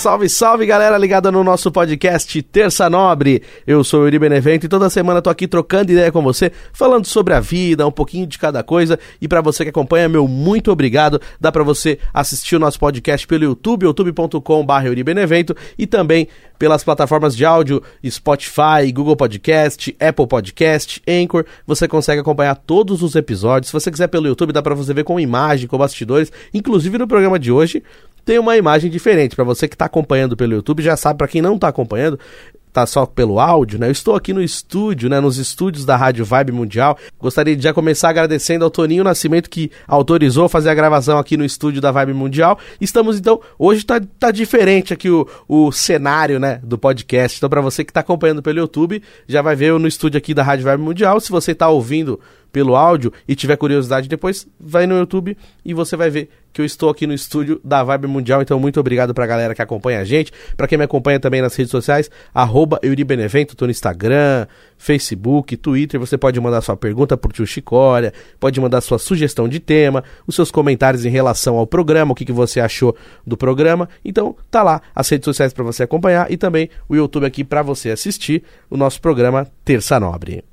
Salve, salve galera ligada no nosso podcast Terça Nobre. Eu sou o Yuri Benevento e toda semana tô aqui trocando ideia com você, falando sobre a vida, um pouquinho de cada coisa. E para você que acompanha, meu muito obrigado. Dá para você assistir o nosso podcast pelo YouTube, youtube.com.br Benevento e também pelas plataformas de áudio Spotify, Google Podcast, Apple Podcast, Anchor. Você consegue acompanhar todos os episódios. Se você quiser pelo YouTube, dá para você ver com imagem, com bastidores. Inclusive no programa de hoje, tem uma imagem diferente. Para você que está acompanhando pelo YouTube, já sabe, para quem não está acompanhando, tá só pelo áudio, né? Eu estou aqui no estúdio, né? Nos estúdios da Rádio Vibe Mundial. Gostaria de já começar agradecendo ao Toninho Nascimento que autorizou fazer a gravação aqui no estúdio da Vibe Mundial. Estamos então, hoje tá, tá diferente aqui o, o cenário, né? Do podcast. Então, para você que está acompanhando pelo YouTube, já vai ver eu no estúdio aqui da Rádio Vibe Mundial. Se você está ouvindo pelo áudio e tiver curiosidade depois, vai no YouTube e você vai ver que eu estou aqui no estúdio da Vibe Mundial. Então, muito obrigado pra galera que acompanha a gente. Para quem me acompanha também nas redes sociais, arroba Euribenevento, tô no Instagram, Facebook, Twitter. Você pode mandar sua pergunta pro tio Chicória, pode mandar sua sugestão de tema, os seus comentários em relação ao programa, o que, que você achou do programa. Então, tá lá as redes sociais para você acompanhar e também o YouTube aqui para você assistir o nosso programa Terça Nobre.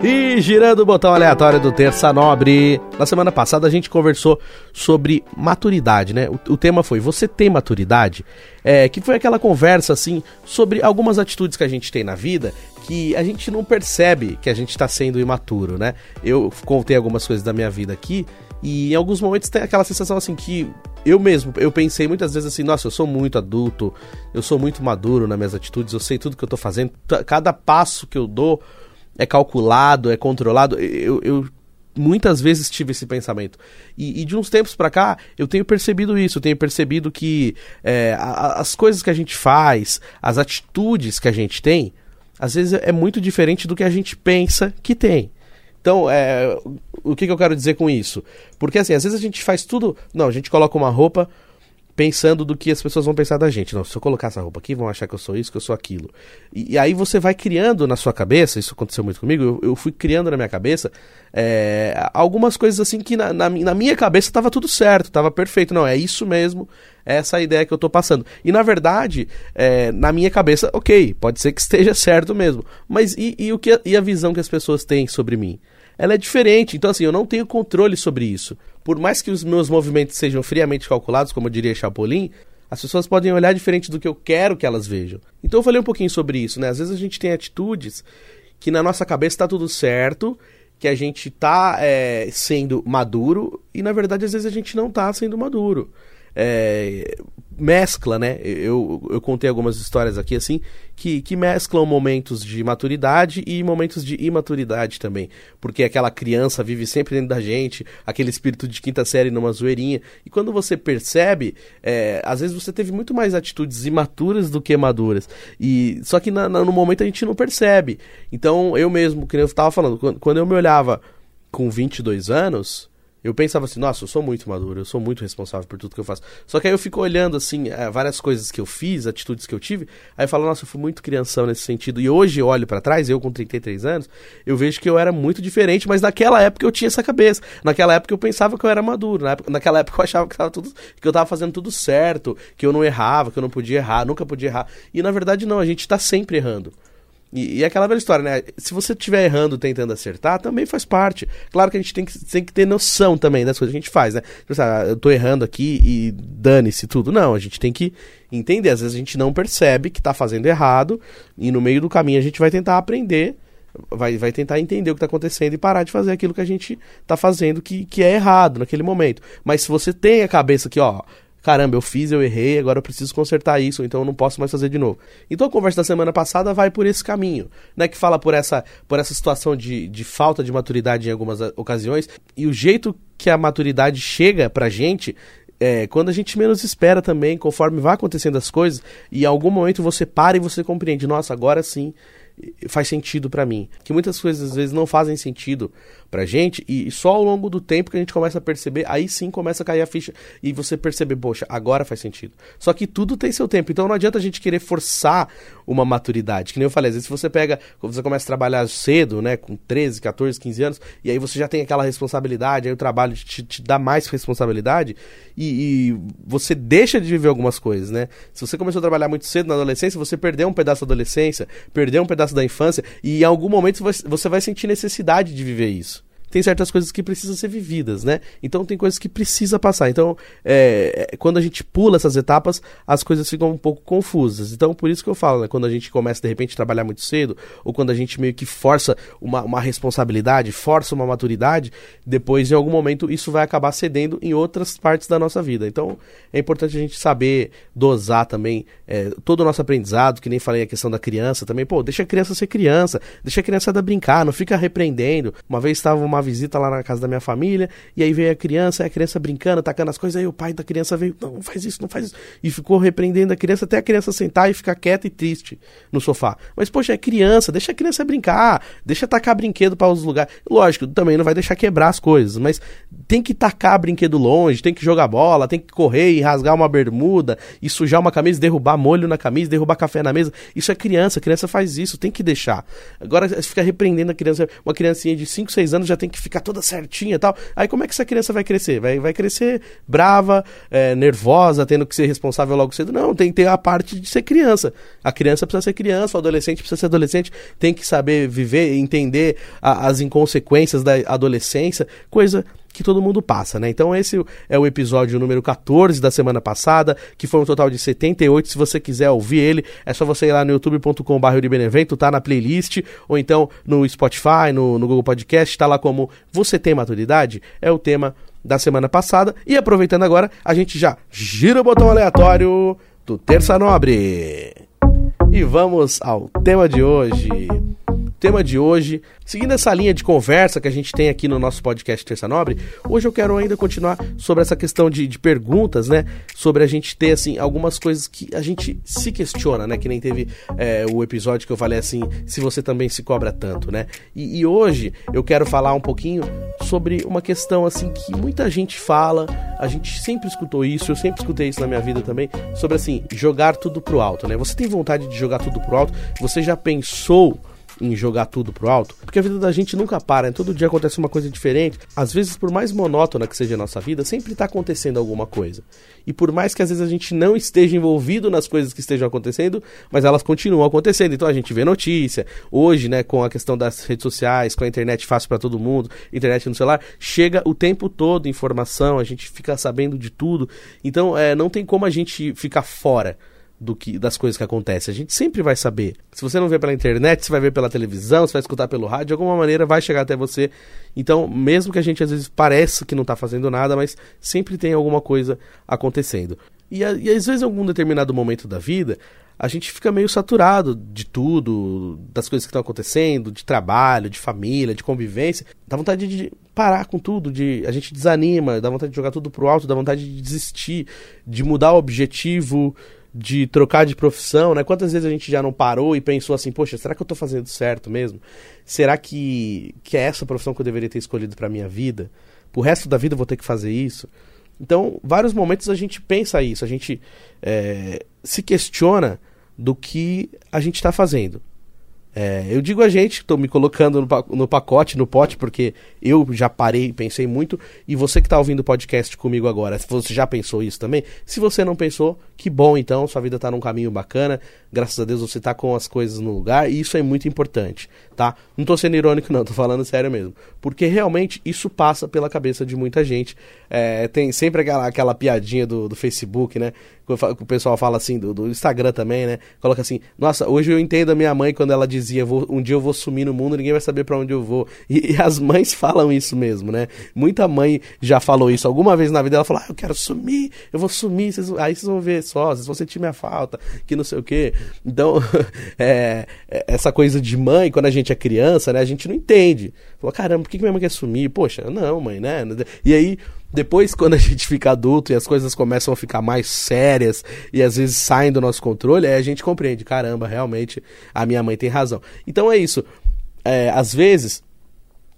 E girando o botão aleatório do Terça Nobre. Na semana passada a gente conversou sobre maturidade, né? O, o tema foi Você tem maturidade? É, que foi aquela conversa assim sobre algumas atitudes que a gente tem na vida que a gente não percebe que a gente está sendo imaturo, né? Eu contei algumas coisas da minha vida aqui e em alguns momentos tem aquela sensação assim que eu mesmo, eu pensei muitas vezes assim, nossa, eu sou muito adulto, eu sou muito maduro nas minhas atitudes, eu sei tudo que eu tô fazendo, cada passo que eu dou é calculado, é controlado. Eu, eu muitas vezes tive esse pensamento. E, e de uns tempos para cá, eu tenho percebido isso. Eu tenho percebido que é, as coisas que a gente faz, as atitudes que a gente tem, às vezes é muito diferente do que a gente pensa que tem. Então, é, o que, que eu quero dizer com isso? Porque assim, às vezes a gente faz tudo. Não, a gente coloca uma roupa pensando do que as pessoas vão pensar da gente. Não, se eu colocar essa roupa aqui, vão achar que eu sou isso, que eu sou aquilo. E, e aí você vai criando na sua cabeça, isso aconteceu muito comigo, eu, eu fui criando na minha cabeça é, algumas coisas assim que na, na, na minha cabeça estava tudo certo, estava perfeito. Não, é isso mesmo, é essa ideia que eu estou passando. E na verdade, é, na minha cabeça, ok, pode ser que esteja certo mesmo. Mas e, e, o que, e a visão que as pessoas têm sobre mim? Ela é diferente. Então, assim, eu não tenho controle sobre isso. Por mais que os meus movimentos sejam friamente calculados, como diria Chapolin, as pessoas podem olhar diferente do que eu quero que elas vejam. Então eu falei um pouquinho sobre isso, né? Às vezes a gente tem atitudes que na nossa cabeça está tudo certo, que a gente está é, sendo maduro, e na verdade às vezes a gente não está sendo maduro. É, mescla, né? Eu, eu contei algumas histórias aqui assim que, que mesclam momentos de maturidade e momentos de imaturidade também. Porque aquela criança vive sempre dentro da gente, aquele espírito de quinta série numa zoeirinha. E quando você percebe, é, às vezes você teve muito mais atitudes imaturas do que maduras. E Só que na, na, no momento a gente não percebe. Então eu mesmo, que eu estava falando, quando, quando eu me olhava com 22 anos eu pensava assim, nossa, eu sou muito maduro, eu sou muito responsável por tudo que eu faço. Só que aí eu fico olhando, assim, eh, várias coisas que eu fiz, atitudes que eu tive, aí eu falo, nossa, eu fui muito crianção nesse sentido. E hoje eu olho para trás, eu com 33 anos, eu vejo que eu era muito diferente, mas naquela época eu tinha essa cabeça. Naquela época eu pensava que eu era maduro, naquela época eu achava que, tava tudo, que eu tava fazendo tudo certo, que eu não errava, que eu não podia errar, nunca podia errar. E na verdade não, a gente tá sempre errando. E, e aquela velha história, né? Se você estiver errando tentando acertar, também faz parte. Claro que a gente tem que, tem que ter noção também das coisas que a gente faz, né? Tipo assim, ah, eu tô errando aqui e dane-se tudo. Não, a gente tem que entender. Às vezes a gente não percebe que tá fazendo errado e no meio do caminho a gente vai tentar aprender, vai, vai tentar entender o que tá acontecendo e parar de fazer aquilo que a gente tá fazendo que, que é errado naquele momento. Mas se você tem a cabeça que, ó, caramba, eu fiz, eu errei, agora eu preciso consertar isso, então eu não posso mais fazer de novo. Então a conversa da semana passada vai por esse caminho, né? Que fala por essa, por essa situação de, de falta de maturidade em algumas ocasiões, e o jeito que a maturidade chega pra gente é, quando a gente menos espera também, conforme vai acontecendo as coisas, e em algum momento você para e você compreende, nossa, agora sim faz sentido para mim. Que muitas coisas às vezes não fazem sentido pra gente e só ao longo do tempo que a gente começa a perceber, aí sim começa a cair a ficha e você perceber, poxa, agora faz sentido. Só que tudo tem seu tempo, então não adianta a gente querer forçar uma maturidade. Que nem eu falei, às vezes você pega, você começa a trabalhar cedo, né, com 13, 14, 15 anos, e aí você já tem aquela responsabilidade, aí o trabalho te, te dá mais responsabilidade e, e, você deixa de viver algumas coisas, né? Se você começou a trabalhar muito cedo na adolescência, você perdeu um pedaço da adolescência, perdeu um pedaço da infância e em algum momento você vai sentir necessidade de viver isso tem certas coisas que precisam ser vividas, né? Então tem coisas que precisa passar. Então, é, é, quando a gente pula essas etapas, as coisas ficam um pouco confusas. Então, por isso que eu falo, né? Quando a gente começa, de repente, a trabalhar muito cedo, ou quando a gente meio que força uma, uma responsabilidade, força uma maturidade, depois, em algum momento, isso vai acabar cedendo em outras partes da nossa vida. Então, é importante a gente saber dosar também é, todo o nosso aprendizado, que nem falei a questão da criança também. Pô, deixa a criança ser criança, deixa a criança brincar, não fica repreendendo. Uma vez estava uma uma visita lá na casa da minha família, e aí veio a criança, a criança brincando, tacando as coisas, aí o pai da criança veio, não, não faz isso, não faz isso, e ficou repreendendo a criança até a criança sentar e ficar quieta e triste no sofá. Mas, poxa, é criança, deixa a criança brincar, deixa tacar brinquedo para os lugares. Lógico, também não vai deixar quebrar as coisas, mas tem que tacar brinquedo longe, tem que jogar bola, tem que correr e rasgar uma bermuda, e sujar uma camisa, derrubar molho na camisa, derrubar café na mesa. Isso é criança, criança faz isso, tem que deixar. Agora, fica repreendendo a criança, uma criancinha de 5, 6 anos já tem que ficar toda certinha e tal. Aí como é que essa criança vai crescer? Vai, vai crescer brava, é, nervosa, tendo que ser responsável logo cedo? Não, tem que ter a parte de ser criança. A criança precisa ser criança, o adolescente precisa ser adolescente, tem que saber viver, entender a, as inconsequências da adolescência, coisa que todo mundo passa, né? Então esse é o episódio número 14 da semana passada, que foi um total de 78. Se você quiser ouvir ele, é só você ir lá no youtube.com.br Benevento, tá na playlist, ou então no Spotify, no, no Google Podcast, tá lá como Você Tem Maturidade? É o tema da semana passada. E aproveitando agora, a gente já gira o botão aleatório do Terça Nobre. E vamos ao tema de hoje tema de hoje. Seguindo essa linha de conversa que a gente tem aqui no nosso podcast Terça Nobre, hoje eu quero ainda continuar sobre essa questão de, de perguntas, né? Sobre a gente ter, assim, algumas coisas que a gente se questiona, né? Que nem teve é, o episódio que eu falei assim, se você também se cobra tanto, né? E, e hoje eu quero falar um pouquinho sobre uma questão, assim, que muita gente fala, a gente sempre escutou isso, eu sempre escutei isso na minha vida também, sobre, assim, jogar tudo pro alto, né? Você tem vontade de jogar tudo pro alto? Você já pensou em jogar tudo pro alto, porque a vida da gente nunca para, né? todo dia acontece uma coisa diferente. Às vezes, por mais monótona que seja a nossa vida, sempre está acontecendo alguma coisa. E por mais que às vezes a gente não esteja envolvido nas coisas que estejam acontecendo, mas elas continuam acontecendo. Então a gente vê notícia. Hoje, né, com a questão das redes sociais, com a internet fácil para todo mundo, internet no celular, chega o tempo todo informação, a gente fica sabendo de tudo. Então, é, não tem como a gente ficar fora do que das coisas que acontecem. A gente sempre vai saber. Se você não vê pela internet, você vai ver pela televisão, você vai escutar pelo rádio, de alguma maneira vai chegar até você. Então, mesmo que a gente às vezes pareça que não está fazendo nada, mas sempre tem alguma coisa acontecendo. E, e às vezes, em algum determinado momento da vida, a gente fica meio saturado de tudo, das coisas que estão acontecendo, de trabalho, de família, de convivência. Dá vontade de parar com tudo, de a gente desanima, dá vontade de jogar tudo pro alto, dá vontade de desistir, de mudar o objetivo, de trocar de profissão, né? Quantas vezes a gente já não parou e pensou assim, poxa, será que eu estou fazendo certo mesmo? Será que, que é essa profissão que eu deveria ter escolhido para minha vida? Pro resto da vida eu vou ter que fazer isso? Então, vários momentos a gente pensa isso, a gente é, se questiona do que a gente está fazendo. É, eu digo a gente, estou me colocando no, pacote, no pote, porque eu já parei pensei muito. E você que está ouvindo o podcast comigo agora, você já pensou isso também? Se você não pensou, que bom então, sua vida está num caminho bacana. Graças a Deus você está com as coisas no lugar e isso é muito importante, tá? Não estou sendo irônico, não, estou falando sério mesmo. Porque realmente isso passa pela cabeça de muita gente. É, tem sempre aquela, aquela piadinha do, do Facebook, né? O pessoal fala assim, do, do, Instagram também, né? Coloca assim, nossa, hoje eu entendo a minha mãe quando ela dizia, um dia eu vou sumir no mundo, ninguém vai saber para onde eu vou. E, e, as mães falam isso mesmo, né? Muita mãe já falou isso alguma vez na vida, ela falou, ah, eu quero sumir, eu vou sumir, vocês, aí vocês vão ver só, vocês vão sentir minha falta, que não sei o quê. Então, é, é, essa coisa de mãe, quando a gente é criança, né? A gente não entende. Falou, caramba, por que minha mãe quer sumir? Poxa, não, mãe, né? E aí Depois, quando a gente fica adulto e as coisas começam a ficar mais sérias e às vezes saem do nosso controle, aí a gente compreende, caramba, realmente a minha mãe tem razão. Então é isso. É, às vezes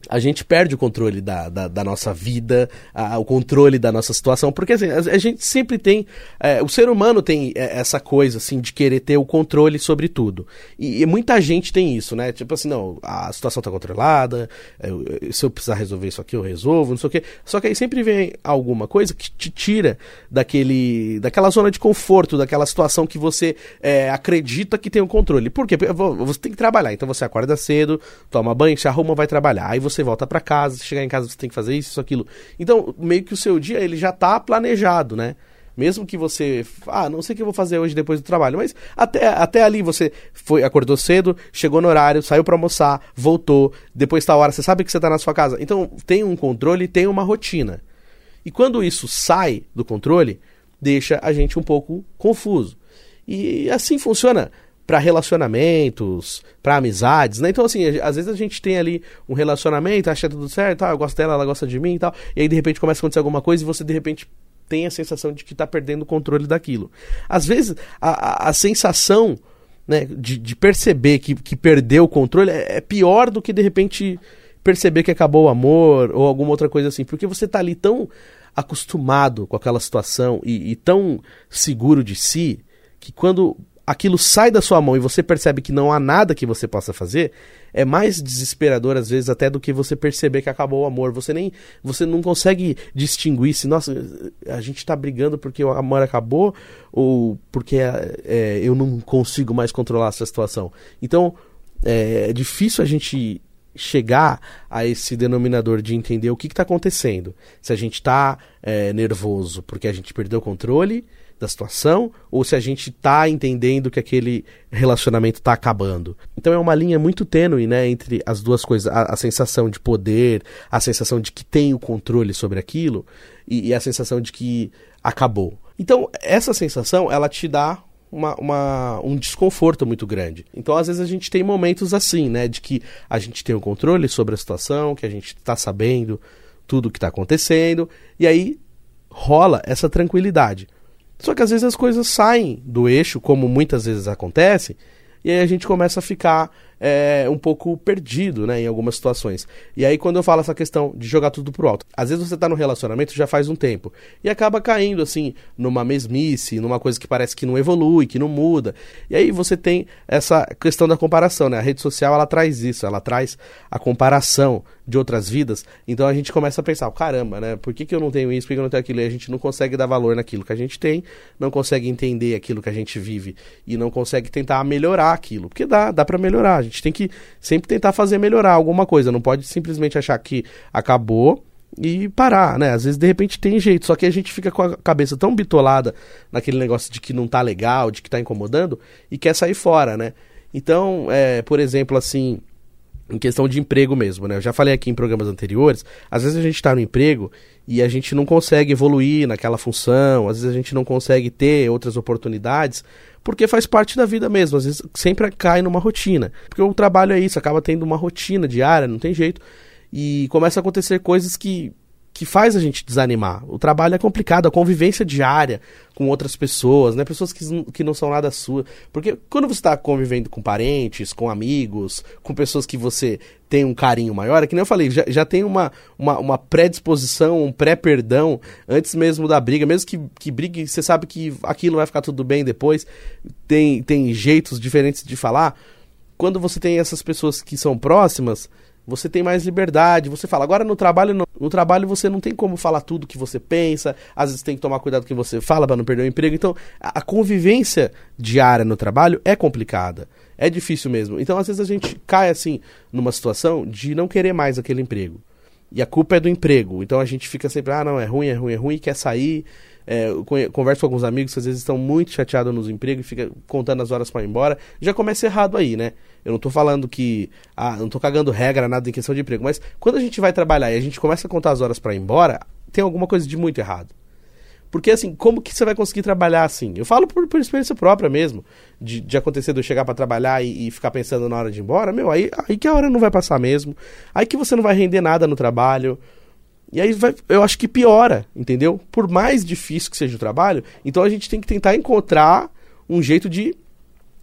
a gente perde o controle da, da, da nossa vida, a, o controle da nossa situação, porque assim, a, a gente sempre tem, é, o ser humano tem é, essa coisa assim de querer ter o controle sobre tudo, e, e, muita gente tem isso, né, tipo assim, não, a situação tá controlada, eu, se eu precisar resolver isso aqui eu resolvo, não sei o que, só que aí sempre vem alguma coisa que te tira daquele, daquela zona de conforto, daquela situação que você é, acredita que tem o controle, por quê? Porque você tem que trabalhar, então você acorda cedo, toma banho, se arruma, vai trabalhar, aí você você volta para casa, chegar em casa você tem que fazer isso, isso, aquilo. Então, meio que o seu dia ele já tá planejado, né? Mesmo que você, ah, não sei o que eu vou fazer hoje depois do trabalho, mas até, até ali você foi, acordou cedo, chegou no horário, saiu para almoçar, voltou, depois tá a hora, você sabe que você tá na sua casa. Então, tem um controle, tem uma rotina. E quando isso sai do controle, deixa a gente um pouco confuso. E assim funciona para relacionamentos, para amizades, né? Então, assim, às vezes a gente tem ali um relacionamento, acha tudo certo, ah, eu gosto dela, ela gosta de mim e tal, e aí de repente começa a acontecer alguma coisa e você de repente tem a sensação de que está perdendo o controle daquilo. Às vezes, a, a, a sensação né, de, de, perceber que, que perdeu o controle é, é pior do que de repente perceber que acabou o amor ou alguma outra coisa assim, porque você está ali tão acostumado com aquela situação e, e tão seguro de si que quando aquilo sai da sua mão e você percebe que não há nada que você possa fazer, é mais desesperador às vezes até do que você perceber que acabou o amor. Você nem você não consegue distinguir se nossa a gente está brigando porque o amor acabou ou porque é, eu não consigo mais controlar essa situação. Então é, é difícil a gente chegar a esse denominador de entender o que está acontecendo. Se a gente está é, nervoso porque a gente perdeu o controle da situação ou se a gente está entendendo que aquele relacionamento está acabando. Então é uma linha muito tênue, né, entre as duas coisas, a, a, sensação de poder, a sensação de que tem o controle sobre aquilo e, e, a sensação de que acabou. Então essa sensação ela te dá uma, uma, um desconforto muito grande. Então, às vezes, a gente tem momentos assim, né? De que a gente tem o controle sobre a situação, que a gente está sabendo tudo o que está acontecendo, e aí rola essa tranquilidade. Só que às vezes as coisas saem do eixo, como muitas vezes acontece, e aí a gente começa a ficar é, um pouco perdido, né, em algumas situações. E aí quando eu falo essa questão de jogar tudo pro alto, às vezes você tá no relacionamento já faz um tempo e acaba caindo assim numa mesmice, numa coisa que parece que não evolui, que não muda. E aí você tem essa questão da comparação, né? A rede social ela traz isso, ela traz a comparação de outras vidas. Então a gente começa a pensar, caramba, né? Por que, que eu não tenho isso? Por que eu não tenho aquilo? E a gente não consegue dar valor naquilo que a gente tem, não consegue entender aquilo que a gente vive e não consegue tentar melhorar aquilo. Porque dá, dá para melhorar. Gente tem que sempre tentar fazer melhorar alguma coisa. Não pode simplesmente achar que acabou e parar, né? Às vezes, de repente, tem jeito, só que a gente fica com a cabeça tão bitolada naquele negócio de que não tá legal, de que tá incomodando, e quer sair fora, né? Então, é, por exemplo, assim, em questão de emprego mesmo, né? Eu já falei aqui em programas anteriores, às vezes a gente está no emprego e a gente não consegue evoluir naquela função, às vezes a gente não consegue ter outras oportunidades, porque faz parte da vida mesmo, às vezes sempre cai numa rotina. Porque o trabalho é isso, acaba tendo uma rotina diária, não tem jeito. E começa a acontecer coisas que que faz a gente desanimar. O trabalho é complicado, a convivência diária com outras pessoas, né? Pessoas que, que não são nada sua. Porque quando você está convivendo com parentes, com amigos, com pessoas que você tem um carinho maior, é que nem eu falei, já, já tem uma, uma, uma predisposição, um pré-perdão antes mesmo da briga, mesmo que, que brigue, você sabe que aquilo vai ficar tudo bem depois, tem, tem jeitos diferentes de falar. Quando você tem essas pessoas que são próximas, você tem mais liberdade, você fala. Agora no trabalho, no, trabalho você não tem como falar tudo que você pensa, às vezes tem que tomar cuidado com o que você fala para não perder o emprego. Então, a, convivência diária no trabalho é complicada, é difícil mesmo. Então, às vezes a gente cai assim numa situação de não querer mais aquele emprego. E a culpa é do emprego. Então a gente fica sempre, ah, não, é ruim, é ruim, é ruim, quer sair. É, converso com alguns amigos que às vezes estão muito chateados nos empregos e fica contando as horas para ir embora. Já começa errado aí, né? Eu não tô falando que. Ah, não tô cagando regra, nada em questão de emprego. Mas quando a gente vai trabalhar e a gente começa a contar as horas para ir embora, tem alguma coisa de muito errado. Porque assim, como que você vai conseguir trabalhar assim? Eu falo por, por experiência própria mesmo, de, de acontecer de eu chegar para trabalhar e, e, ficar pensando na hora de ir embora, meu, aí, aí que a hora não vai passar mesmo, aí que você não vai render nada no trabalho, E aí vai, eu acho que piora, entendeu? Por mais difícil que seja o trabalho, então a gente tem que tentar encontrar um jeito de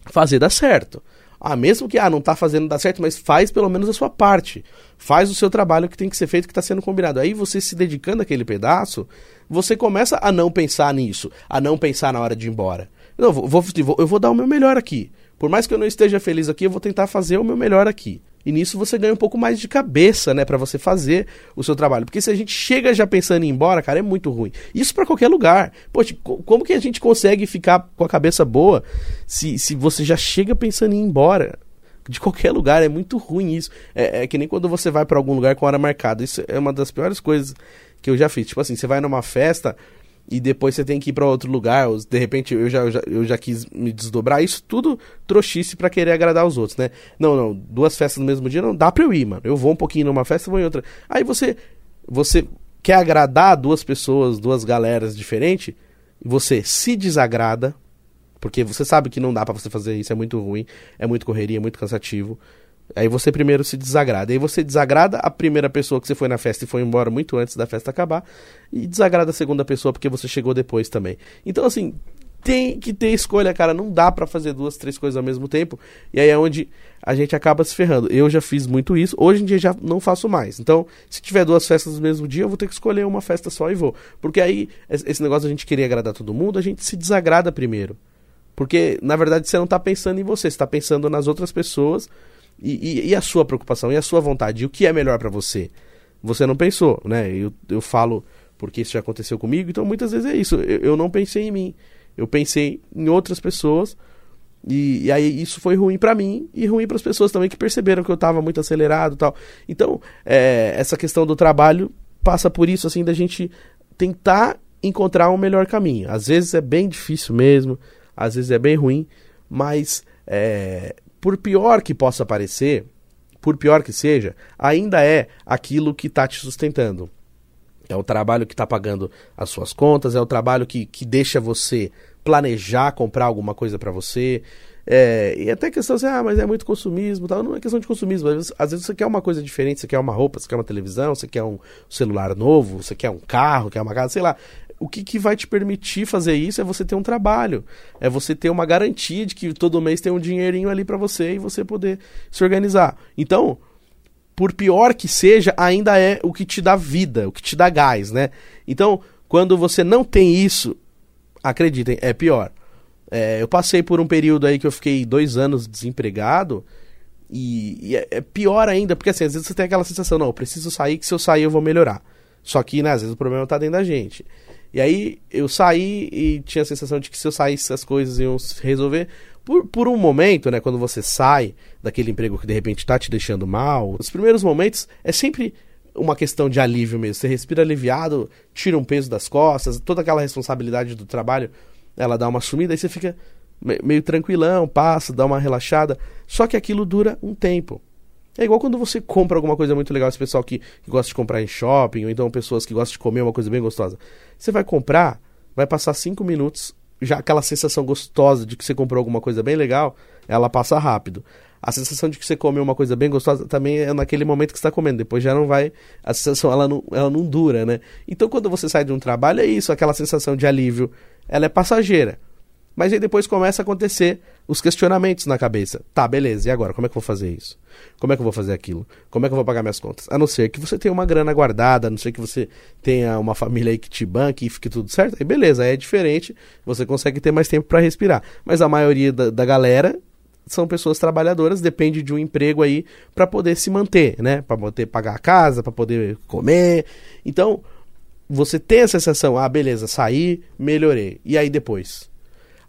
fazer dar certo. Ah, mesmo que ah, não está fazendo dar certo, mas faz pelo menos a sua parte. Faz o seu trabalho que tem que ser feito, que está sendo combinado. Aí você se dedicando àquele pedaço, você começa a não pensar nisso, a não pensar na hora de ir embora. Não, vou, vou, eu vou dar o meu melhor aqui. Por mais que eu não esteja feliz aqui, eu vou tentar fazer o meu melhor aqui. E nisso você ganha um pouco mais de cabeça, né, para você fazer o seu trabalho. Porque se a gente chega já pensando em ir embora, cara, é muito ruim. Isso para qualquer lugar. Poxa, como que a gente consegue ficar com a cabeça boa se, se você já chega pensando em ir embora? De qualquer lugar, é muito ruim isso. É, é que nem quando você vai para algum lugar com hora marcada. Isso é uma das piores coisas que eu já fiz. Tipo assim, você vai numa festa e depois você tem que ir para outro lugar, ou de repente eu já, eu já, eu já quis me desdobrar, isso tudo trouxice para querer agradar os outros, né? Não, não, duas festas no mesmo dia não dá pra eu ir, mano. Eu vou um pouquinho numa festa, vou em outra. Aí você você quer agradar duas pessoas, duas galeras diferentes, você se desagrada, porque você sabe que não dá para você fazer isso, é muito ruim, é muito correria, é muito cansativo. Aí você primeiro se desagrada. Aí você desagrada a primeira pessoa que você foi na festa e foi embora muito antes da festa acabar. E desagrada a segunda pessoa porque você chegou depois também. Então, assim, tem que ter escolha, cara. Não dá para fazer duas, três coisas ao mesmo tempo. E aí é onde a gente acaba se ferrando. Eu já fiz muito isso. Hoje em dia já não faço mais. Então, se tiver duas festas no mesmo dia, eu vou ter que escolher uma festa só e vou. Porque aí, esse negócio a gente querer agradar todo mundo, a gente se desagrada primeiro. Porque, na verdade, você não tá pensando em você, você tá pensando nas outras pessoas e, e, e, a sua preocupação, e a sua vontade, e o que é melhor para você? Você não pensou, né? Eu, eu falo porque isso já aconteceu comigo, então muitas vezes é isso. Eu, eu não pensei em mim, eu pensei em outras pessoas, e, e aí isso foi ruim para mim e ruim para as pessoas também que perceberam que eu estava muito acelerado tal. Então, é, essa questão do trabalho passa por isso, assim, da gente tentar encontrar um melhor caminho. Às vezes é bem difícil mesmo, às vezes é bem ruim, mas é, por pior que possa parecer, por pior que seja, ainda é aquilo que está te sustentando. É o trabalho que está pagando as suas contas, é o trabalho que, que deixa você planejar comprar alguma coisa para você. É, e até questão assim, ah, mas é muito consumismo tal. Não é questão de consumismo. Às vezes, às vezes, você quer uma coisa diferente, você quer uma roupa, você quer uma televisão, você quer um celular novo, você quer um carro, quer uma casa, sei lá o que, que vai te permitir fazer isso é você ter um trabalho, é você ter uma garantia de que todo mês tem um dinheirinho ali para você e você poder se organizar. Então, por pior que seja, ainda é o que te dá vida, o que te dá gás, né? Então, quando você não tem isso, acreditem, é pior. É, eu passei por um período aí que eu fiquei dois anos desempregado. E, e é, é, pior ainda, porque assim, às vezes você tem aquela sensação, não, eu preciso sair, que se eu sair eu vou melhorar. Só que, né, às vezes o problema tá dentro da gente. E aí eu saí e tinha a sensação de que se eu saísse as coisas iam se resolver. Por, por um momento, né, quando você sai daquele emprego que de repente está te deixando mal, os primeiros momentos é sempre uma questão de alívio mesmo. Você respira aliviado, tira um peso das costas, toda aquela responsabilidade do trabalho, ela dá uma sumida, aí você fica meio tranquilão, passa, dá uma relaxada. Só que aquilo dura um tempo. É igual quando você compra alguma coisa muito legal, esse pessoal que, que gosta de comprar em shopping, ou então pessoas que gostam de comer uma coisa bem gostosa. Você vai comprar, vai passar cinco minutos, já aquela sensação gostosa de que você comprou alguma coisa bem legal, ela passa rápido. A sensação de que você comeu uma coisa bem gostosa também é naquele momento que está comendo. Depois já não vai. A sensação ela não, ela não dura, né? Então quando você sai de um trabalho, é isso, aquela sensação de alívio. Ela é passageira. Mas aí depois começa a acontecer os questionamentos na cabeça. Tá, beleza, e agora? Como é que eu vou fazer isso? Como é que eu vou fazer aquilo? Como é que eu vou pagar minhas contas? A não ser que você tenha uma grana guardada, a não ser que você tenha uma família aí que te banque e fique tudo certo. Aí beleza, aí é diferente, você consegue ter mais tempo para respirar. Mas a maioria da, da galera são pessoas trabalhadoras, depende de um emprego aí para poder se manter, né? Para poder pagar a casa, para poder comer. Então, você tem a sensação, ah, beleza, saí, melhorei. E aí depois?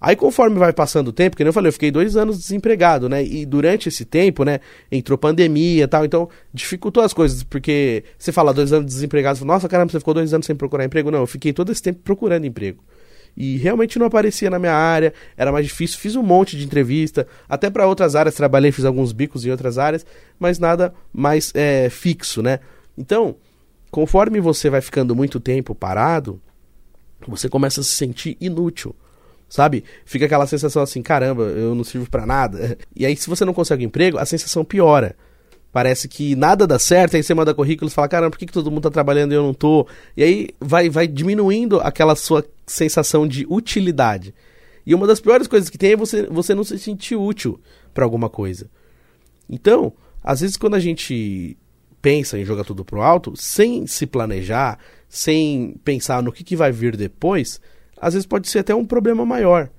Aí conforme vai passando o tempo, que eu falei, eu fiquei dois anos desempregado, né? E durante esse tempo, né, entrou pandemia e tal, então dificultou as coisas, porque você fala dois anos desempregado, nossa caramba, você ficou dois anos sem procurar emprego? Não, eu fiquei todo esse tempo procurando emprego. E realmente não aparecia na minha área, era mais difícil, fiz um monte de entrevista, até para outras áreas, trabalhei, fiz alguns bicos em outras áreas, mas nada mais é, fixo, né? Então, conforme você vai ficando muito tempo parado, você começa a se sentir inútil sabe? Fica aquela sensação assim, caramba, eu não sirvo para nada. E aí, se você não consegue emprego, a sensação piora. Parece que nada dá certo, aí você manda currículos e fala, caramba, por que, que todo mundo tá trabalhando e eu não tô? E aí vai, vai diminuindo aquela sua sensação de utilidade. E uma das piores coisas que tem é você, você não se sentir útil para alguma coisa. Então, às vezes quando a gente pensa em jogar tudo pro alto, sem se planejar, sem pensar no que, que vai vir depois, às vezes pode ser até um problema maior,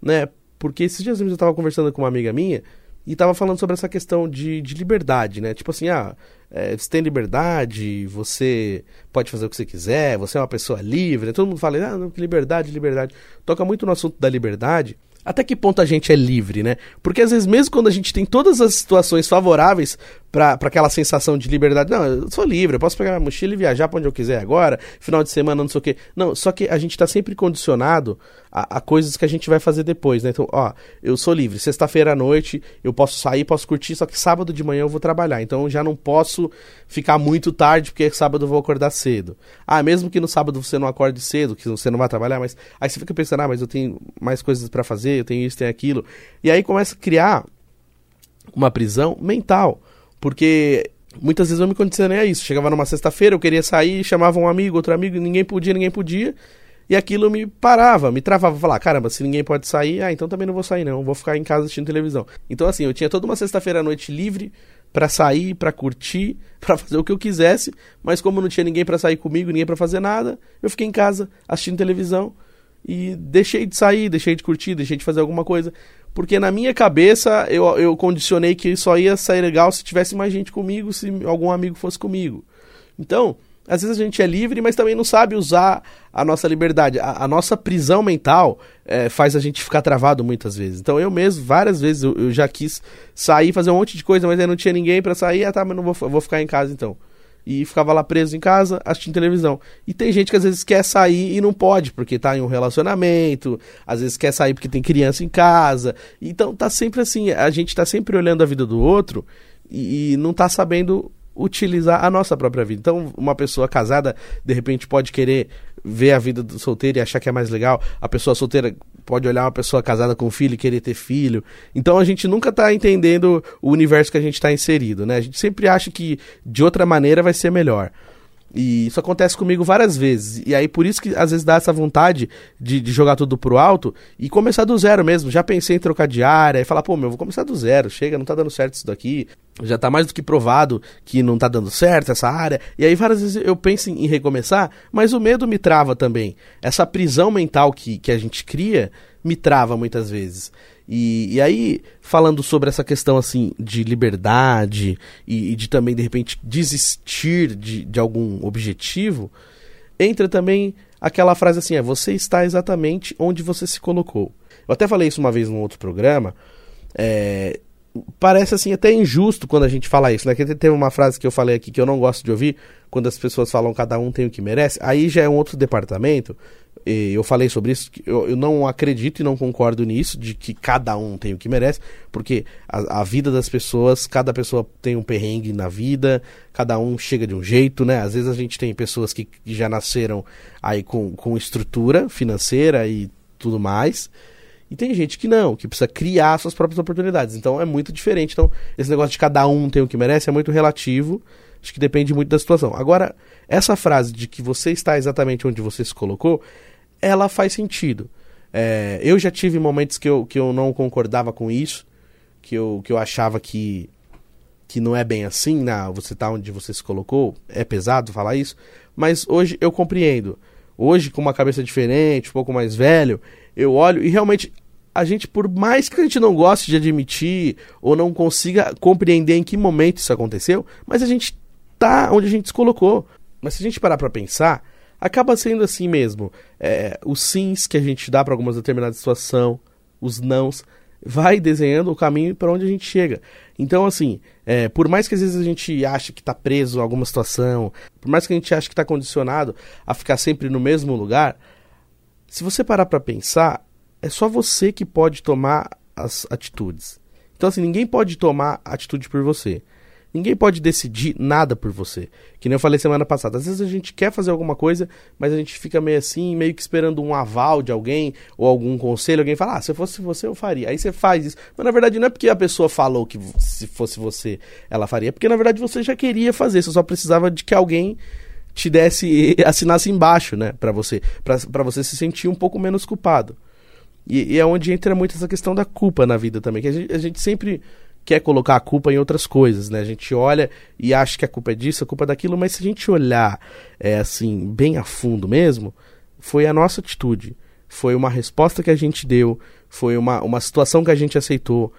né? Porque esses dias eu estava conversando com uma amiga minha e estava falando sobre essa questão de, de liberdade, né? Tipo assim, ah, é, você tem liberdade, você pode fazer o que você quiser, você é uma pessoa livre. Né? Todo mundo fala, ah, liberdade, liberdade. Toca muito no assunto da liberdade, até que ponto a gente é livre, né? Porque às vezes, mesmo quando a gente tem todas as situações favoráveis para aquela sensação de liberdade, não, eu sou livre, eu posso pegar minha mochila e viajar para onde eu quiser agora, final de semana, não sei o quê. Não, só que a gente está sempre condicionado a, a, coisas que a gente vai fazer depois, né? Então, ó, eu sou livre, sexta-feira à noite eu posso sair, posso curtir, só que sábado de manhã eu vou trabalhar, então eu já não posso ficar muito tarde porque sábado eu vou acordar cedo. Ah, mesmo que no sábado você não acorde cedo, que você não vai trabalhar, mas aí você fica pensando, ah, mas eu tenho mais coisas para fazer, eu tenho isso, tenho aquilo. E aí começa a criar uma prisão mental. Porque muitas vezes eu me condicionei a isso. Chegava numa sexta-feira, eu queria sair, chamava um amigo, outro amigo, ninguém podia, ninguém podia. E aquilo me parava, me travava. Falar, caramba, se ninguém pode sair, ah, então também não vou sair não, vou ficar em casa assistindo televisão. Então assim, eu tinha toda uma sexta-feira à noite livre para sair, para curtir, para fazer o que eu quisesse, mas como não tinha ninguém para sair comigo, ninguém para fazer nada, eu fiquei em casa assistindo televisão e deixei de sair, deixei de curtir, deixei de fazer alguma coisa. Porque na minha cabeça eu, eu condicionei que só ia sair legal se tivesse mais gente comigo, se algum amigo fosse comigo. Então, às vezes a gente é livre, mas também não sabe usar a nossa liberdade. A, a nossa prisão mental é, faz a gente ficar travado muitas vezes. Então eu mesmo, várias vezes, eu, eu já quis sair, fazer um monte de coisa, mas aí não tinha ninguém para sair. Ah, tá, mas não vou, vou ficar em casa então e ficava lá preso em casa assistindo televisão. E tem gente que às vezes quer sair e não pode, porque tá em um relacionamento, às vezes quer sair porque tem criança em casa. Então tá sempre assim, a gente tá sempre olhando a vida do outro e, e não tá sabendo utilizar a nossa própria vida. Então, uma pessoa casada, de repente, pode querer ver a vida do solteiro e achar que é mais legal. A pessoa solteira pode olhar uma pessoa casada com filho e querer ter filho. Então, a gente nunca está entendendo o universo que a gente está inserido, né? A gente sempre acha que de outra maneira vai ser melhor. E isso acontece comigo várias vezes. E aí, por isso que às vezes dá essa vontade de, de, jogar tudo pro alto e começar do zero mesmo. Já pensei em trocar de área e falar, pô, meu, vou começar do zero. Chega, não tá dando certo isso daqui. Já tá mais do que provado que não tá dando certo essa área. E aí, várias vezes eu penso em recomeçar, mas o medo me trava também. Essa prisão mental que, que a gente cria me trava muitas vezes. E, e aí, falando sobre essa questão assim de liberdade e, e de também, de repente, desistir de, de algum objetivo, entra também aquela frase assim: é, você está exatamente onde você se colocou. Eu até falei isso uma vez num outro programa. É, parece assim até injusto quando a gente fala isso, né? Que tem uma frase que eu falei aqui que eu não gosto de ouvir, quando as pessoas falam cada um tem o que merece. Aí já é um outro departamento eu falei sobre isso, eu, eu, não acredito e não concordo nisso, de que cada um tem o que merece, porque a, a, vida das pessoas, cada pessoa tem um perrengue na vida, cada um chega de um jeito, né? Às vezes a gente tem pessoas que, que já nasceram aí com, com estrutura financeira e tudo mais, e tem gente que não, que precisa criar suas próprias oportunidades. Então é muito diferente. Então, esse negócio de cada um tem o que merece é muito relativo. Acho que depende muito da situação. Agora, essa frase de que você está exatamente onde você se colocou ela faz sentido. É, eu já tive momentos que eu, que eu não concordava com isso, que eu, que eu achava que, que não é bem assim, né? você tá onde você se colocou, é pesado falar isso, mas hoje eu compreendo. Hoje, com uma cabeça diferente, um pouco mais velho, eu olho e realmente a gente, por mais que a gente não goste de admitir ou não consiga compreender em que momento isso aconteceu, mas a gente tá onde a gente se colocou. Mas se a gente parar para pensar, acaba sendo assim mesmo. É, os sims que a gente dá para alguma determinada situação, os nãos, vai desenhando o caminho para onde a gente chega. Então, assim, é, por mais que às vezes a gente ache que está preso a alguma situação, por mais que a gente ache que está condicionado a ficar sempre no mesmo lugar, se você parar para pensar, é só você que pode tomar as atitudes. Então, assim, ninguém pode tomar atitude por você. Ninguém pode decidir nada por você. Que nem eu falei semana passada. Às vezes a gente quer fazer alguma coisa, mas a gente fica meio assim, meio que esperando um aval de alguém ou algum conselho. Alguém fala, ah, se fosse você, eu faria. Aí você faz isso. Mas na verdade não é porque a pessoa falou que se fosse você, ela faria. É porque na verdade você já queria fazer. Você só precisava de que alguém te desse, assinasse embaixo, né, para você, para você se sentir um pouco menos culpado. E, e, é onde entra muito essa questão da culpa na vida também, que a gente, a gente sempre quer colocar a culpa em outras coisas, né? A gente olha e acha que a culpa é disso, a culpa é daquilo, mas se a gente olhar é, assim, bem a fundo mesmo, foi a nossa atitude, foi uma resposta que a gente deu, foi uma, uma situação que a gente aceitou.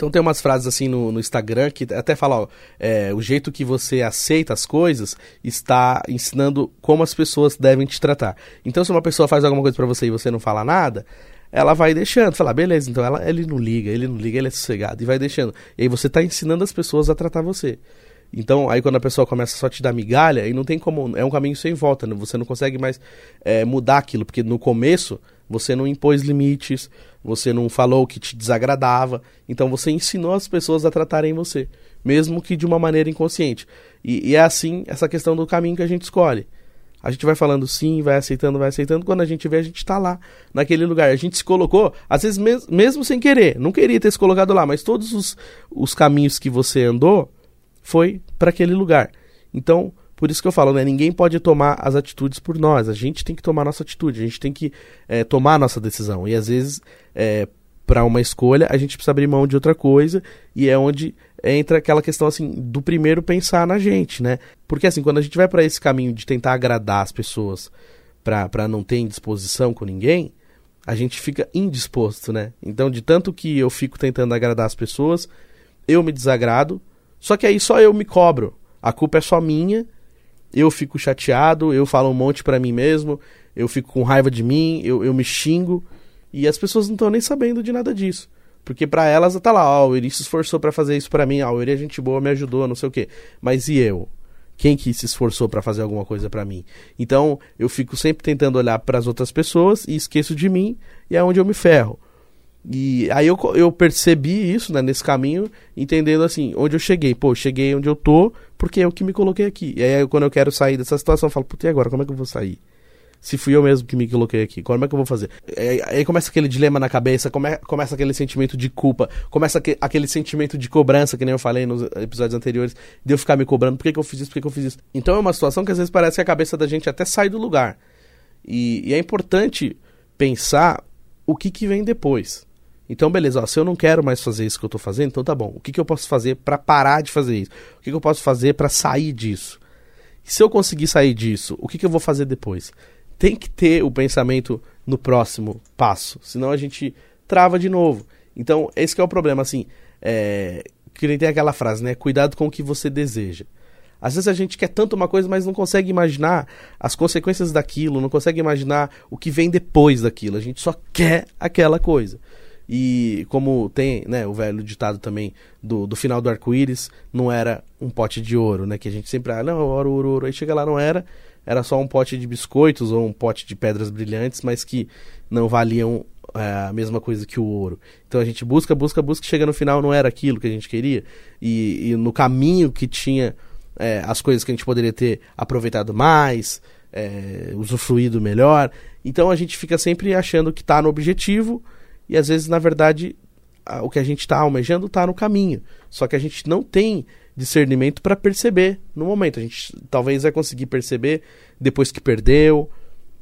Então tem umas frases assim no, no Instagram que até fala, ó, é, o jeito que você aceita as coisas está ensinando como as pessoas devem te tratar. Então se uma pessoa faz alguma coisa para você e você não fala nada, ela vai deixando, fala, beleza, então ela, ele não liga, ele não liga, ele é sossegado, e vai deixando. E aí você está ensinando as pessoas a tratar você. Então, aí quando a pessoa começa só a te dar migalha, aí não tem como, é um caminho sem volta, né? você não consegue mais é, mudar aquilo, porque no começo você não impôs limites, você não falou que te desagradava, então você ensinou as pessoas a tratarem você, mesmo que de uma maneira inconsciente. E, e é assim essa questão do caminho que a gente escolhe. A gente vai falando sim, vai aceitando, vai aceitando. Quando a gente vê, a gente está lá, naquele lugar. A gente se colocou, às vezes mes mesmo sem querer. Não queria ter se colocado lá, mas todos os, os caminhos que você andou foi para aquele lugar. Então, por isso que eu falo, né? Ninguém pode tomar as atitudes por nós. A gente tem que tomar nossa atitude, a gente tem que é, tomar nossa decisão. E às vezes, é, para uma escolha, a gente precisa abrir mão de outra coisa. E é onde entra aquela questão assim do primeiro pensar na gente, né? Porque assim, quando a gente vai para esse caminho de tentar agradar as pessoas para não ter indisposição com ninguém, a gente fica indisposto, né? Então, de tanto que eu fico tentando agradar as pessoas, eu me desagrado, só que aí só eu me cobro. A culpa é só minha. Eu fico chateado, eu falo um monte para mim mesmo, eu fico com raiva de mim, eu, eu me xingo, e as pessoas não estão nem sabendo de nada disso. Porque para elas tá lá, ó, oh, o se esforçou para fazer isso para mim, ó, o Eri é gente boa, me ajudou, não sei o quê. Mas e eu? Quem que se esforçou para fazer alguma coisa para mim? Então, eu fico sempre tentando olhar para as outras pessoas e esqueço de mim, e é onde eu me ferro. E aí eu, eu percebi isso, né, nesse caminho, entendendo assim, onde eu cheguei. Pô, cheguei onde eu tô, porque é o que me coloquei aqui. E aí quando eu quero sair dessa situação, eu falo, puta, e agora? Como é que eu vou sair? se fui eu mesmo que me coloquei aqui, como é que eu vou fazer? Aí começa aquele dilema na cabeça, come, começa aquele sentimento de culpa, começa que, aquele sentimento de cobrança, que nem eu falei nos episódios anteriores, de eu ficar me cobrando, por que, que eu fiz isso, por que, que eu fiz isso? Então é uma situação que às vezes parece que a cabeça da gente até sai do lugar. E, e é importante pensar o que, que vem depois. Então, beleza, ó, se eu não quero mais fazer isso que eu tô fazendo, então tá bom. O que, que eu posso fazer para parar de fazer isso? O que, que eu posso fazer para sair disso? E se eu conseguir sair disso, o que, que eu vou fazer depois? tem que ter o pensamento no próximo passo, senão a gente trava de novo. Então, esse é o problema, assim, é, que nem tem aquela frase, né? Cuidado com o que você deseja. Às vezes a gente quer tanto uma coisa, mas não consegue imaginar as consequências daquilo, não consegue imaginar o que vem depois daquilo. A gente só quer aquela coisa. E como tem né, o velho ditado também do, do final do arco-íris, não era um pote de ouro, né? Que a gente sempre, ah, não, ouro, ouro, ouro. Aí chega lá, não era era só um pote de biscoitos ou um pote de pedras brilhantes, mas que não valiam é, a mesma coisa que o ouro. Então a gente busca, busca, busca, chega no final não era aquilo que a gente queria. E, e no caminho que tinha é, as coisas que a gente poderia ter aproveitado mais, é, usufruído melhor. Então a gente fica sempre achando que está no objetivo e às vezes, na verdade, o que a gente está almejando está no caminho. Só que a gente não tem discernimento para perceber no momento. A gente talvez vai conseguir perceber depois que perdeu,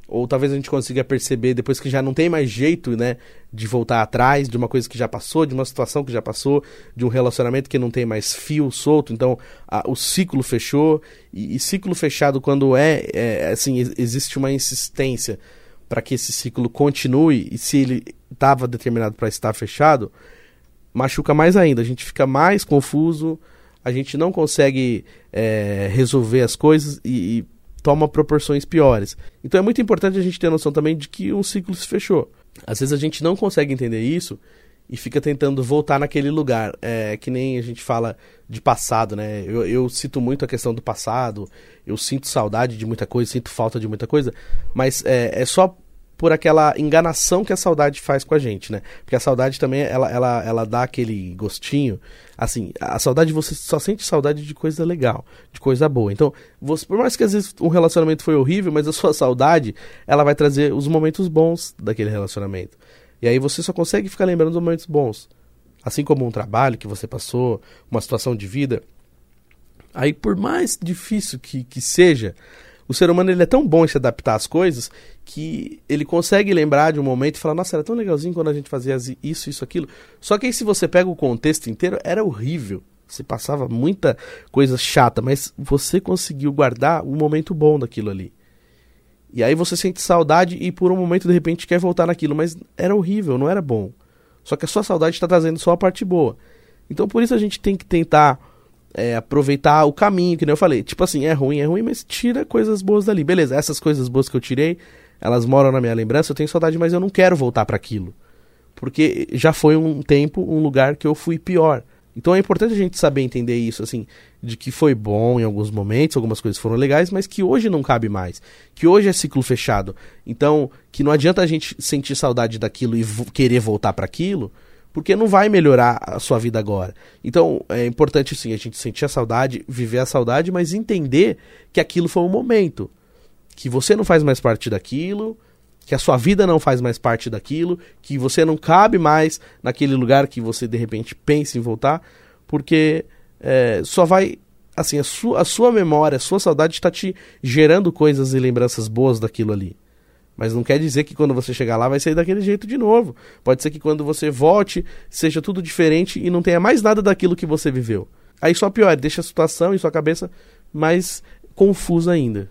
ou talvez a gente consiga perceber depois que já não tem mais jeito, né, de voltar atrás de uma coisa que já passou, de uma situação que já passou, de um relacionamento que não tem mais fio solto, então a, o ciclo fechou e, e, ciclo fechado quando é, é assim existe uma insistência para que esse ciclo continue e se ele estava determinado para estar fechado, machuca mais ainda. A gente fica mais confuso, a gente não consegue é, resolver as coisas e, e toma proporções piores. Então é muito importante a gente ter noção também de que um ciclo se fechou. Às vezes a gente não consegue entender isso e fica tentando voltar naquele lugar. É que nem a gente fala de passado, né? Eu, eu, cito muito a questão do passado, eu sinto saudade de muita coisa, sinto falta de muita coisa, mas é, é só por aquela enganação que a saudade faz com a gente, né? Porque a saudade também, ela, ela, ela dá aquele gostinho. Assim, a saudade, você só sente saudade de coisa legal, de coisa boa. Então, você, por mais que às vezes um relacionamento foi horrível, mas a sua saudade, ela vai trazer os momentos bons daquele relacionamento. E aí você só consegue ficar lembrando dos momentos bons. Assim como um trabalho que você passou, uma situação de vida. Aí, por mais difícil que, que seja, o ser humano ele é tão bom em se adaptar às coisas que ele consegue lembrar de um momento e falar: Nossa, era tão legalzinho quando a gente fazia isso, isso, aquilo. Só que aí, se você pega o contexto inteiro, era horrível. Você passava muita coisa chata, mas você conseguiu guardar o momento bom daquilo ali. E aí você sente saudade e por um momento de repente quer voltar naquilo, mas era horrível, não era bom. Só que a sua saudade está trazendo só a parte boa. Então por isso a gente tem que tentar é, aproveitar o caminho, que nem eu falei. Tipo assim, é ruim, é ruim, mas tira coisas boas dali. Beleza, essas coisas boas que eu tirei, elas moram na minha lembrança, eu tenho saudade, mas eu não quero voltar para aquilo. Porque já foi um tempo, um lugar que eu fui pior. Então é importante a gente saber entender isso, assim, de que foi bom em alguns momentos, algumas coisas foram legais, mas que hoje não cabe mais. Que hoje é ciclo fechado. Então, que não adianta a gente sentir saudade daquilo e querer voltar para aquilo, porque não vai melhorar a sua vida agora. Então é importante sim a gente sentir a saudade, viver a saudade, mas entender que aquilo foi um momento, que você não faz mais parte daquilo, que a sua vida não faz mais parte daquilo, que você não cabe mais naquele lugar que você de repente pensa em voltar, porque é, só vai assim a sua, a sua memória, a sua saudade está te gerando coisas e lembranças boas daquilo ali. Mas não quer dizer que quando você chegar lá vai sair daquele jeito de novo. Pode ser que quando você volte seja tudo diferente e não tenha mais nada daquilo que você viveu. Aí só pior, deixa a situação e sua cabeça mais confusa ainda.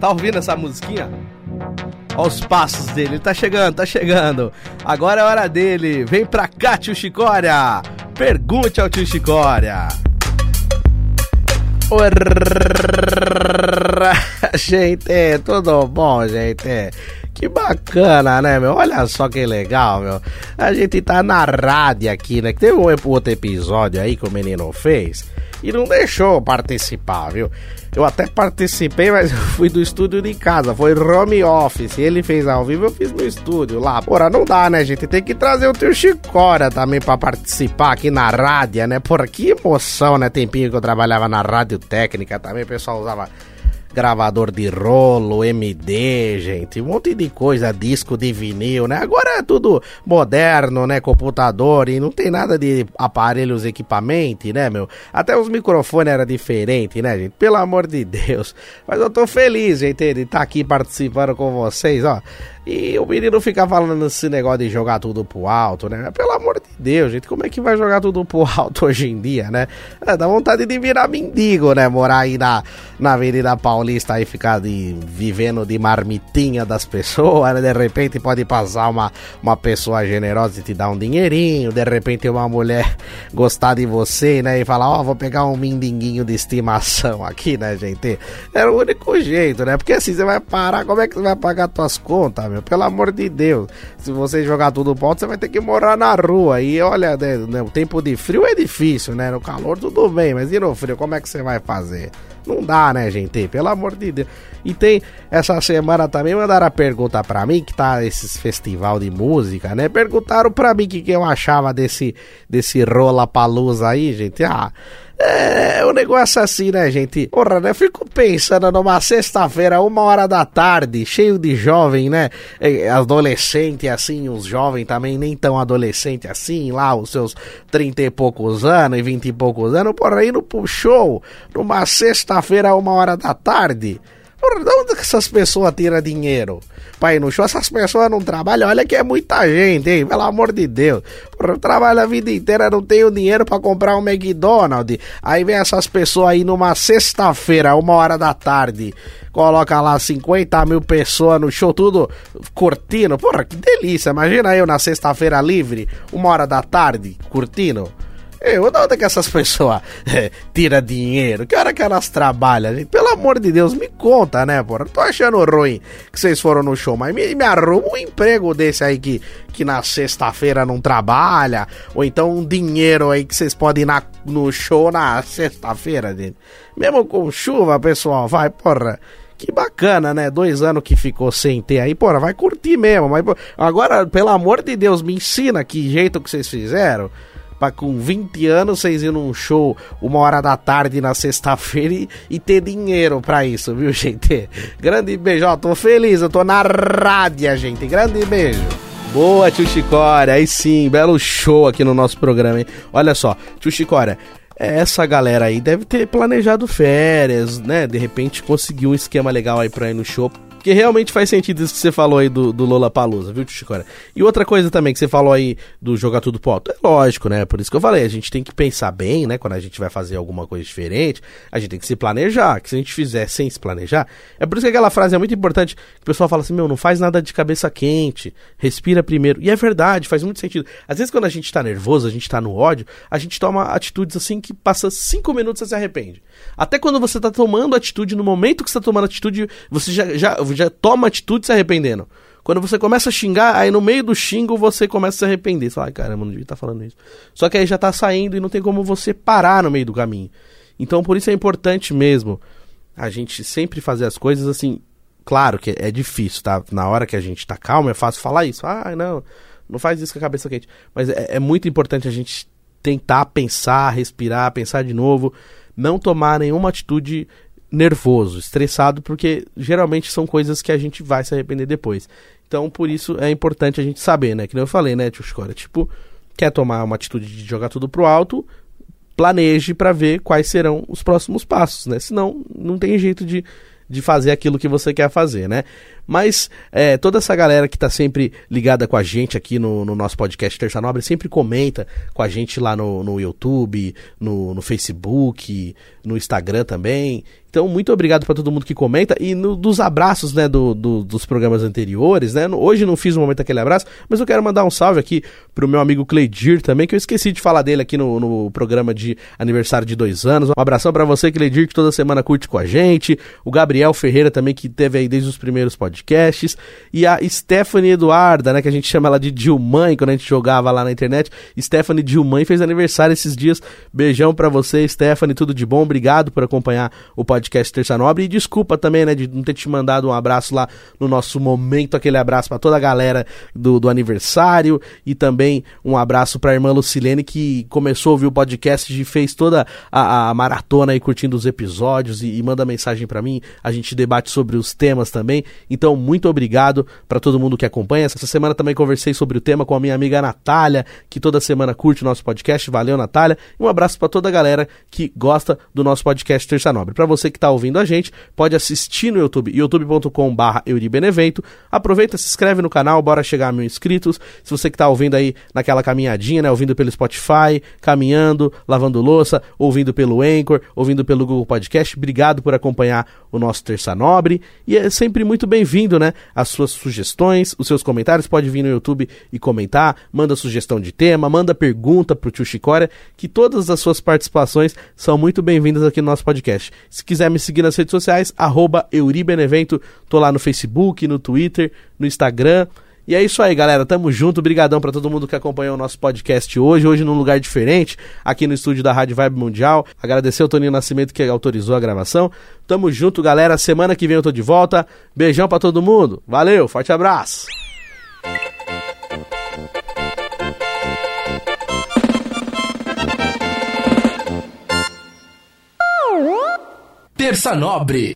Tá ouvindo essa musiquinha? Olha os passos dele, ele tá chegando, tá chegando. Agora é hora dele. Vem pra cá, tio Chicória. Pergunte ao tio Chicória. gente, tudo bom, gente? Que bacana, né, meu? Olha só que legal, meu. A gente tá na rádio aqui, né? Teve um outro episódio aí que o menino fez e não deixou participar, viu? Eu até participei, mas eu fui do estúdio de casa, foi home office. Ele fez ao vivo, eu fiz no estúdio lá. Porra, não dá, né, gente? Tem que trazer o tio Chicória também para participar aqui na rádio, né? Por que emoção, né? Tempinho que eu trabalhava na rádio técnica também, o pessoal usava gravador de rolo, MD, gente, um monte de coisa, disco de vinil, né? Agora é tudo moderno, né? Computador e não tem nada de aparelhos, equipamento, né, meu? Até os microfones era diferente, né, gente? Pelo amor de Deus. Mas eu tô feliz, gente, de estar tá aqui participando com vocês, ó. E o menino fica falando esse negócio de jogar tudo pro alto, né? Pelo amor de Deus, gente, como é que vai jogar tudo pro alto hoje em dia, né? É, dá vontade de virar mendigo, né? Morar aí na, na Avenida Paulista aí, ficar de, vivendo de marmitinha das pessoas, né? De repente pode passar uma, uma pessoa generosa e te dar um dinheirinho, de repente uma mulher gostar de você, né? E falar, ó, oh, vou pegar um mindinguinho de estimação aqui, né, gente? É o único jeito, né? Porque assim, você vai parar, como é que você vai pagar suas contas, meu? Meu. Pelo amor de Deus. Se você jogar tudo pro alto, você vai ter que morar na rua. E olha, né, né, o tempo de frio é difícil, né? No calor tudo bem, mas e no frio, como é que você vai fazer? Não dá, né, gente? Pelo amor de Deus. E tem essa semana também mandaram a pergunta pra mim, que tá esses festival de música, né? Perguntaram pra mim o que, que eu achava desse, desse rola palusa aí, gente. Ah. É, o um negócio assim, né, gente? Porra, né? Fico pensando numa sexta-feira, uma hora da tarde, cheio de jovem, né? É, adolescente, assim, os jovens também nem tão adolescente assim, lá, os seus trinta e poucos anos e vinte e poucos anos, porra, indo pro show numa sexta-feira, uma hora da tarde. Porra, de onde que essas pessoas tiram dinheiro pra ir no show? Essas pessoas não trabalham, olha que é muita gente, hein? Pelo amor de Deus. Eu trabalho a vida inteira, não tenho dinheiro para comprar um McDonald's. Aí vem essas pessoas aí numa sexta-feira, uma hora da tarde, coloca lá 50 mil pessoas no show, tudo curtindo. Porra, que delícia. Imagina eu na sexta-feira livre, uma hora da tarde, curtindo. Eu, de onde é que essas pessoas é, tiram dinheiro? Que hora que elas trabalham, gente? Pelo amor de Deus, me conta, né, porra? Tô achando ruim que vocês foram no show, mas me, me arruma um emprego desse aí que, que na sexta-feira não trabalha, ou então um dinheiro aí que vocês podem ir na, no show na sexta-feira, gente. Mesmo com chuva, pessoal, vai, porra. que bacana, né? Dois anos que ficou sem ter aí, porra, vai curtir mesmo. Mas, pô, agora, pelo amor de Deus, me ensina que jeito que vocês fizeram pra com 20 anos vocês ir num show uma hora da tarde na sexta-feira e, e, ter dinheiro pra isso, viu, gente? Grande beijo, ó, tô feliz, eu tô na rádio, gente. Grande beijo. Boa, tio Chicória, aí sim, belo show aqui no nosso programa, hein? Olha só, tio Chicória, essa galera aí deve ter planejado férias, né? De repente conseguiu um esquema legal aí pra ir no show porque realmente faz sentido isso que você falou aí do, do Lola Palusa, viu, Chicora? E outra coisa também que você falou aí do jogar tudo pro alto. É lógico, né? Por isso que eu falei, a gente tem que pensar bem, né? Quando a gente vai fazer alguma coisa diferente, a gente tem que se planejar. Que se a gente fizer sem se planejar. É por isso que aquela frase é muito importante. Que o pessoal fala assim: meu, não faz nada de cabeça quente, respira primeiro. E é verdade, faz muito sentido. Às vezes, quando a gente tá nervoso, a gente tá no ódio, a gente toma atitudes assim que passa cinco minutos e se arrepende. Até quando você tá tomando atitude, no momento que você tá tomando atitude, você já, já, já toma atitude se arrependendo. Quando você começa a xingar, aí no meio do xingo você começa a se arrepender. Você fala, caramba, não devia estar tá falando isso. Só que aí já tá saindo e não tem como você parar no meio do caminho. Então por isso é importante mesmo a gente sempre fazer as coisas assim. Claro que é difícil, tá? Na hora que a gente tá calmo é fácil falar isso. Ah, não, não faz isso com a cabeça quente. Mas é, é muito importante a gente tentar pensar, respirar, pensar de novo não tomar nenhuma atitude nervoso, estressado, porque geralmente são coisas que a gente vai se arrepender depois. Então, por isso é importante a gente saber, né? Que nem eu falei, né, tio Escora? Tipo, quer tomar uma atitude de jogar tudo pro alto, planeje para ver quais serão os próximos passos, né? Senão, não tem jeito de, de fazer aquilo que você quer fazer, né? Mas é, toda essa galera que está sempre ligada com a gente aqui no, no, nosso podcast Terça Nobre sempre comenta com a gente lá no, no YouTube, no, no Facebook, no Instagram também. Então, muito obrigado para todo mundo que comenta. E no, dos abraços, né, do, do, dos programas anteriores, né? Hoje não fiz um momento aquele abraço, mas eu quero mandar um salve aqui pro meu amigo Cleidir também, que eu esqueci de falar dele aqui no, no programa de aniversário de dois anos. Um abração para você, Cleidir, que toda semana curte com a gente. O Gabriel Ferreira também, que teve aí desde os primeiros podcasts. E a Stephanie Eduarda, né, que a gente chama ela de Dilmãe quando a gente jogava lá na internet. Stephanie Dilmãe fez aniversário esses dias. Beijão para você, Stephanie, tudo de bom. Obrigado por acompanhar o podcast podcast Terça Nobre. E desculpa também, né, de não ter te mandado um abraço lá no nosso momento, aquele abraço para toda a galera do, do aniversário. E também um abraço pra irmã Lucilene, que começou a ouvir o podcast e fez toda a, a maratona aí curtindo os episódios e, e manda mensagem para mim. A gente debate sobre os temas também. Então, muito obrigado para todo mundo que acompanha. Essa semana também conversei sobre o tema com a minha amiga Natália, que toda semana curte o nosso podcast. Valeu, Natália. Um abraço para toda a galera que gosta do nosso podcast Terça Nobre. Para você que está ouvindo a gente, pode assistir no YouTube, youtube.com.br Euribenevento. Aproveita, se inscreve no canal, bora chegar a mil inscritos. Se você que está ouvindo aí naquela caminhadinha, né, ouvindo pelo Spotify, caminhando, lavando louça, ouvindo pelo Anchor, ouvindo pelo Google Podcast, obrigado por acompanhar o nosso Terça Nobre. E é sempre muito bem-vindo, né? As suas sugestões, os seus comentários, pode vir no YouTube e comentar, manda sugestão de tema, manda pergunta pro tio Chicória, que todas as suas participações são muito bem-vindas aqui no nosso podcast. Se quiser me seguir nas redes sociais, arroba Euribenevento. Tô lá no Facebook, no Twitter, no Instagram. E é isso aí, galera. Tamo junto. Obrigadão para todo mundo que acompanhou o nosso podcast hoje. Hoje num lugar diferente, aqui no estúdio da Rádio Vibe Mundial. Agradecer ao Toninho Nascimento que autorizou a gravação. Tamo junto, galera. Semana que vem eu tô de volta. Beijão para todo mundo. Valeu, forte abraço. Terça Nobre.